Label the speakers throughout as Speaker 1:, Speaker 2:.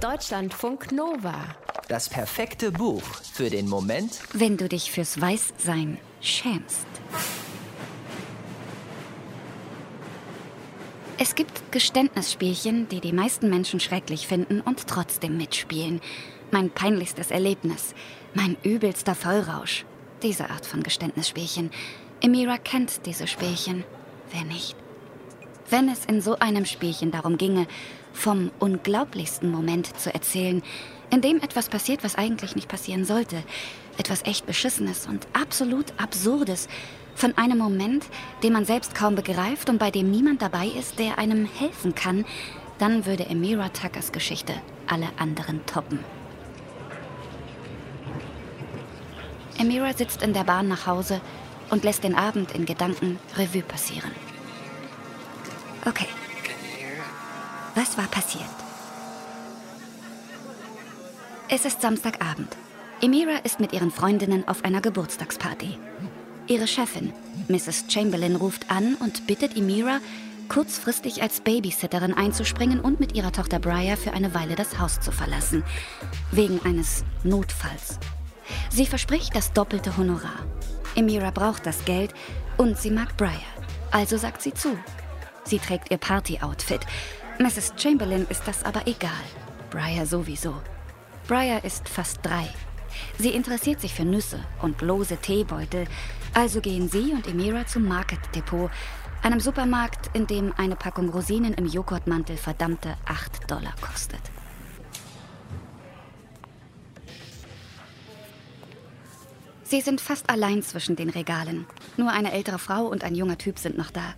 Speaker 1: Deutschlandfunk Nova.
Speaker 2: Das perfekte Buch für den Moment,
Speaker 3: wenn du dich fürs Weißsein schämst. Es gibt Geständnisspielchen, die die meisten Menschen schrecklich finden und trotzdem mitspielen. Mein peinlichstes Erlebnis, mein übelster Vollrausch. Diese Art von Geständnisspielchen. Emira kennt diese Spielchen. Wer nicht? Wenn es in so einem Spielchen darum ginge, vom unglaublichsten Moment zu erzählen, in dem etwas passiert, was eigentlich nicht passieren sollte, etwas echt Beschissenes und absolut Absurdes, von einem Moment, den man selbst kaum begreift und bei dem niemand dabei ist, der einem helfen kann, dann würde Emira Tuckers Geschichte alle anderen toppen. Emira sitzt in der Bahn nach Hause und lässt den Abend in Gedanken Revue passieren. Okay. Was war passiert? Es ist Samstagabend. Emira ist mit ihren Freundinnen auf einer Geburtstagsparty. Ihre Chefin, Mrs. Chamberlain, ruft an und bittet Emira, kurzfristig als Babysitterin einzuspringen und mit ihrer Tochter Briar für eine Weile das Haus zu verlassen. Wegen eines Notfalls. Sie verspricht das doppelte Honorar. Emira braucht das Geld und sie mag Briar. Also sagt sie zu. Sie trägt ihr Party-Outfit. Mrs. Chamberlain ist das aber egal. Briar sowieso. Briar ist fast drei. Sie interessiert sich für Nüsse und lose Teebeutel. Also gehen sie und Emira zum Market Depot, einem Supermarkt, in dem eine Packung Rosinen im Joghurtmantel verdammte 8 Dollar kostet. Sie sind fast allein zwischen den Regalen. Nur eine ältere Frau und ein junger Typ sind noch da.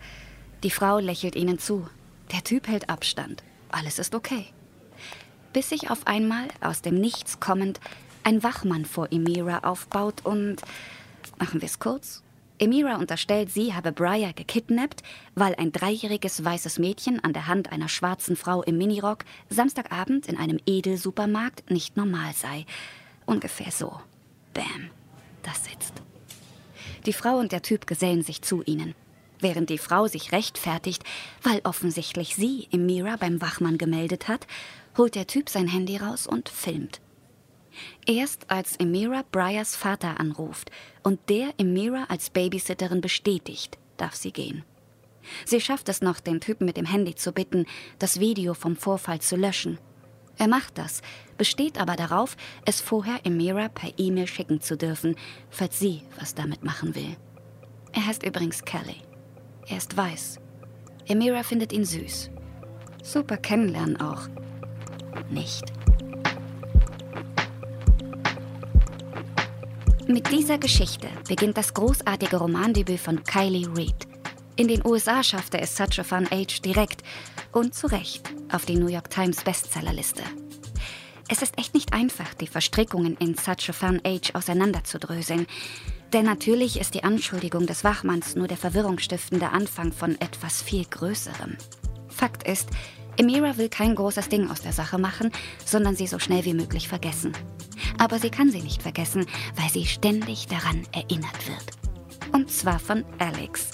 Speaker 3: Die Frau lächelt ihnen zu. Der Typ hält Abstand. Alles ist okay. Bis sich auf einmal, aus dem Nichts kommend, ein Wachmann vor Emira aufbaut und. Machen wir es kurz? Emira unterstellt, sie habe Briar gekidnappt, weil ein dreijähriges weißes Mädchen an der Hand einer schwarzen Frau im Minirock Samstagabend in einem Edelsupermarkt nicht normal sei. Ungefähr so. Bam. Das sitzt. Die Frau und der Typ gesellen sich zu ihnen während die Frau sich rechtfertigt, weil offensichtlich sie Emira beim Wachmann gemeldet hat, holt der Typ sein Handy raus und filmt. Erst als Emira Briars Vater anruft und der Emira als Babysitterin bestätigt, darf sie gehen. Sie schafft es noch, den Typen mit dem Handy zu bitten, das Video vom Vorfall zu löschen. Er macht das, besteht aber darauf, es vorher Emira per E-Mail schicken zu dürfen, falls sie was damit machen will. Er heißt übrigens Kelly. Er ist weiß. Emira findet ihn süß. Super kennenlernen auch. Nicht. Mit dieser Geschichte beginnt das großartige Romandebüt von Kylie Reid. In den USA schaffte es Such a Fun Age direkt und zu Recht auf die New York Times Bestsellerliste. Es ist echt nicht einfach, die Verstrickungen in Such a Fun Age auseinanderzudröseln. Denn natürlich ist die Anschuldigung des Wachmanns nur der verwirrungsstiftende Anfang von etwas viel Größerem. Fakt ist, Emira will kein großes Ding aus der Sache machen, sondern sie so schnell wie möglich vergessen. Aber sie kann sie nicht vergessen, weil sie ständig daran erinnert wird. Und zwar von Alex,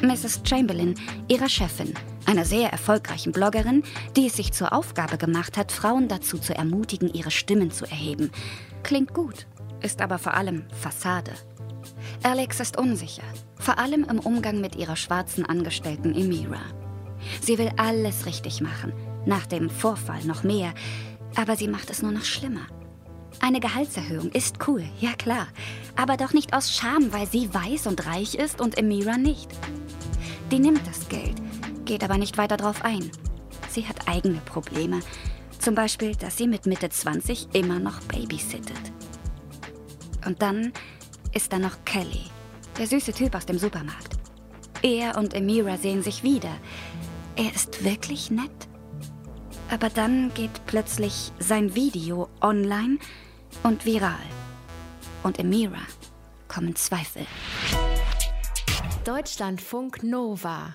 Speaker 3: Mrs. Chamberlain, ihrer Chefin, einer sehr erfolgreichen Bloggerin, die es sich zur Aufgabe gemacht hat, Frauen dazu zu ermutigen, ihre Stimmen zu erheben. Klingt gut, ist aber vor allem Fassade. Alex ist unsicher, vor allem im Umgang mit ihrer schwarzen Angestellten Emira. Sie will alles richtig machen, nach dem Vorfall noch mehr, aber sie macht es nur noch schlimmer. Eine Gehaltserhöhung ist cool, ja klar, aber doch nicht aus Scham, weil sie weiß und reich ist und Emira nicht. Die nimmt das Geld, geht aber nicht weiter drauf ein. Sie hat eigene Probleme, zum Beispiel, dass sie mit Mitte 20 immer noch babysittet. Und dann ist da noch Kelly, der süße Typ aus dem Supermarkt. Er und Emira sehen sich wieder. Er ist wirklich nett. Aber dann geht plötzlich sein Video online und viral. Und Emira kommen Zweifel.
Speaker 1: Deutschlandfunk Nova